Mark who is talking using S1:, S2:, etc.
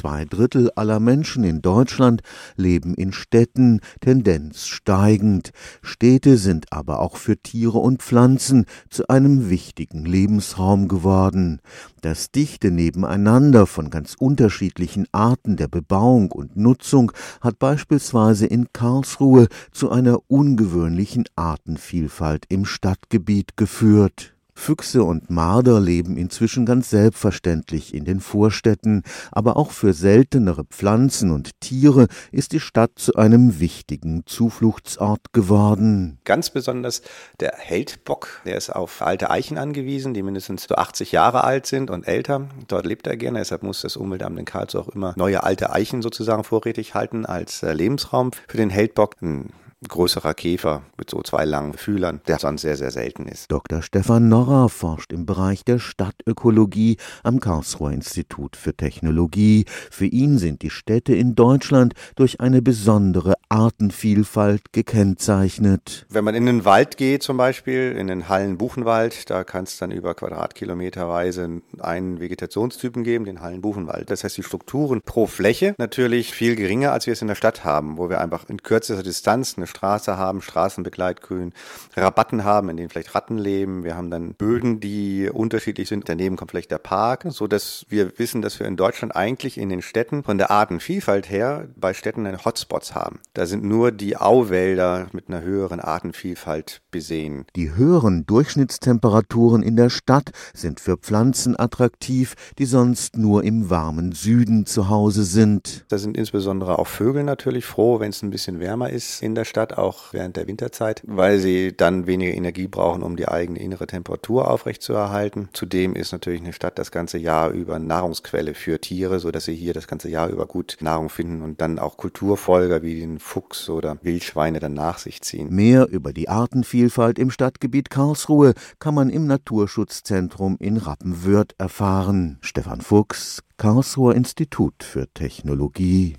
S1: Zwei Drittel aller Menschen in Deutschland leben in Städten, Tendenz steigend. Städte sind aber auch für Tiere und Pflanzen zu einem wichtigen Lebensraum geworden. Das dichte Nebeneinander von ganz unterschiedlichen Arten der Bebauung und Nutzung hat beispielsweise in Karlsruhe zu einer ungewöhnlichen Artenvielfalt im Stadtgebiet geführt. Füchse und Marder leben inzwischen ganz selbstverständlich in den Vorstädten, aber auch für seltenere Pflanzen und Tiere ist die Stadt zu einem wichtigen Zufluchtsort geworden.
S2: Ganz besonders der Heldbock, der ist auf alte Eichen angewiesen, die mindestens so 80 Jahre alt sind und älter. Dort lebt er gerne, deshalb muss das Umweltamt in Karlsruhe auch immer neue alte Eichen sozusagen vorrätig halten als äh, Lebensraum für den Heldbock. Ein größerer Käfer mit so zwei langen Fühlern, der sonst sehr, sehr selten ist.
S1: Dr. Stefan Norrer forscht im Bereich der Stadtökologie am Karlsruher Institut für Technologie. Für ihn sind die Städte in Deutschland durch eine besondere Artenvielfalt gekennzeichnet.
S2: Wenn man in den Wald geht, zum Beispiel in den Hallen-Buchenwald, da kann es dann über Quadratkilometerweise einen Vegetationstypen geben, den Hallen-Buchenwald. Das heißt, die Strukturen pro Fläche natürlich viel geringer, als wir es in der Stadt haben, wo wir einfach in kürzester Distanz eine Straße haben, Straßenbegleitgrün, Rabatten haben, in denen vielleicht Ratten leben. Wir haben dann Böden, die unterschiedlich sind. Daneben kommt vielleicht der Park, so dass wir wissen, dass wir in Deutschland eigentlich in den Städten von der Artenvielfalt her bei Städten eine Hotspots haben. Da sind nur die Auwälder mit einer höheren Artenvielfalt besehen.
S1: Die höheren Durchschnittstemperaturen in der Stadt sind für Pflanzen attraktiv, die sonst nur im warmen Süden zu Hause sind.
S2: Da sind insbesondere auch Vögel natürlich froh, wenn es ein bisschen wärmer ist in der Stadt. Stadt, auch während der Winterzeit, weil sie dann weniger Energie brauchen, um die eigene innere Temperatur aufrechtzuerhalten. Zudem ist natürlich eine Stadt das ganze Jahr über Nahrungsquelle für Tiere, sodass sie hier das ganze Jahr über gut Nahrung finden und dann auch Kulturfolger wie den Fuchs oder Wildschweine dann nach sich ziehen.
S1: Mehr über die Artenvielfalt im Stadtgebiet Karlsruhe kann man im Naturschutzzentrum in Rappenwörth erfahren. Stefan Fuchs, Karlsruher Institut für Technologie